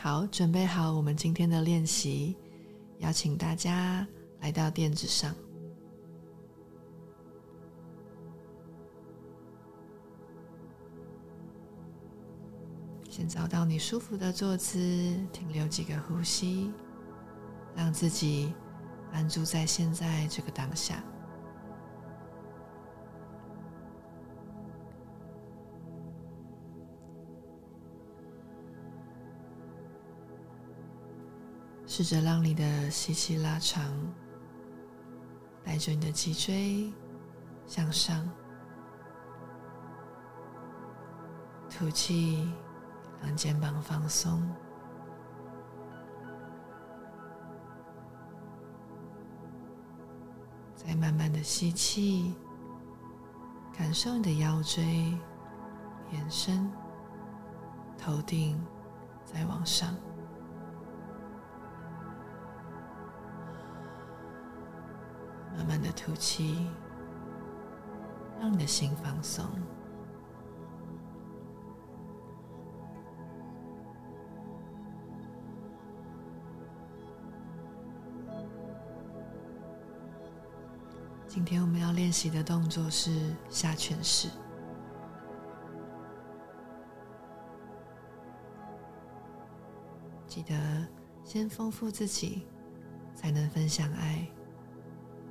好，准备好我们今天的练习，邀请大家来到垫子上，先找到你舒服的坐姿，停留几个呼吸，让自己安住在现在这个当下。试着让你的吸气拉长，带着你的脊椎向上；吐气，让肩膀放松。再慢慢的吸气，感受你的腰椎延伸，头顶再往上。的吐气，让你的心放松。今天我们要练习的动作是下犬式。记得先丰富自己，才能分享爱。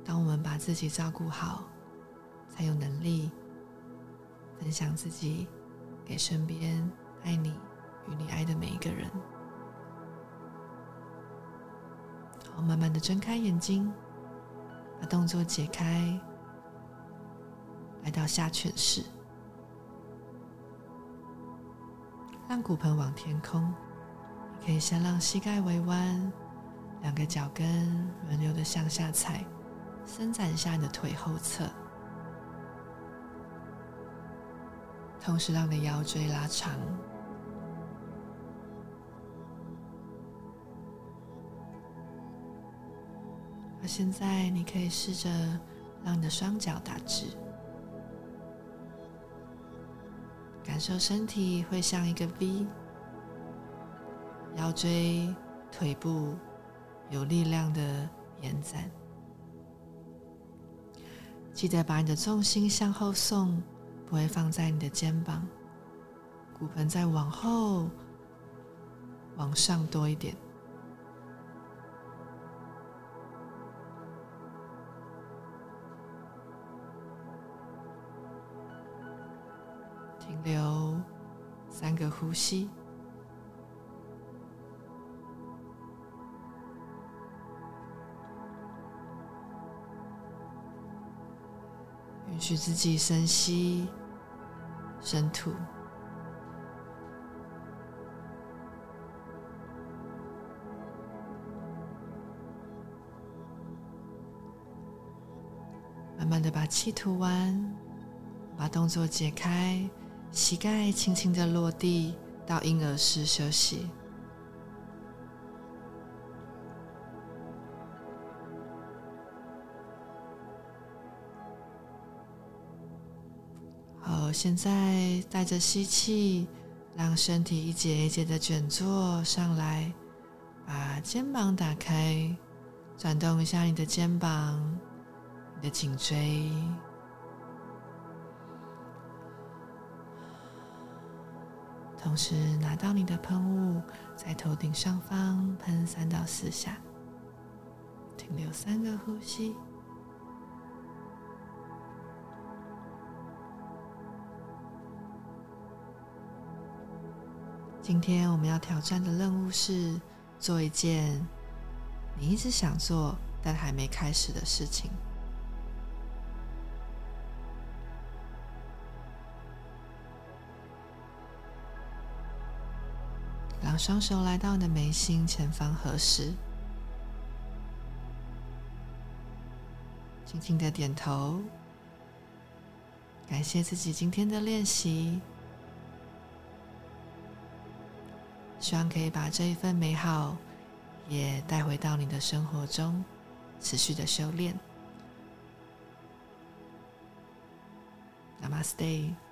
当我们把自己照顾好，才有能力分享自己给身边爱你与你爱的每一个人。好，慢慢的睁开眼睛，把动作解开，来到下犬式，让骨盆往天空。可以先让膝盖微弯，两个脚跟轮流的向下踩。伸展一下你的腿后侧，同时让你的腰椎拉长。而现在，你可以试着让你的双脚打直，感受身体会像一个 V，腰椎、腿部有力量的延展。记得把你的重心向后送，不会放在你的肩膀，骨盆再往后、往上多一点，停留三个呼吸。允许自己深吸、深吐，慢慢的把气吐完，把动作解开，膝盖轻轻的落地，到婴儿式休息。我现在带着吸气，让身体一节一节的卷坐上来，把肩膀打开，转动一下你的肩膀、你的颈椎，同时拿到你的喷雾，在头顶上方喷三到四下，停留三个呼吸。今天我们要挑战的任务是做一件你一直想做但还没开始的事情。让双手来到你的眉心前方合十，轻轻的点头，感谢自己今天的练习。希望可以把这一份美好也带回到你的生活中，持续的修炼。Namaste。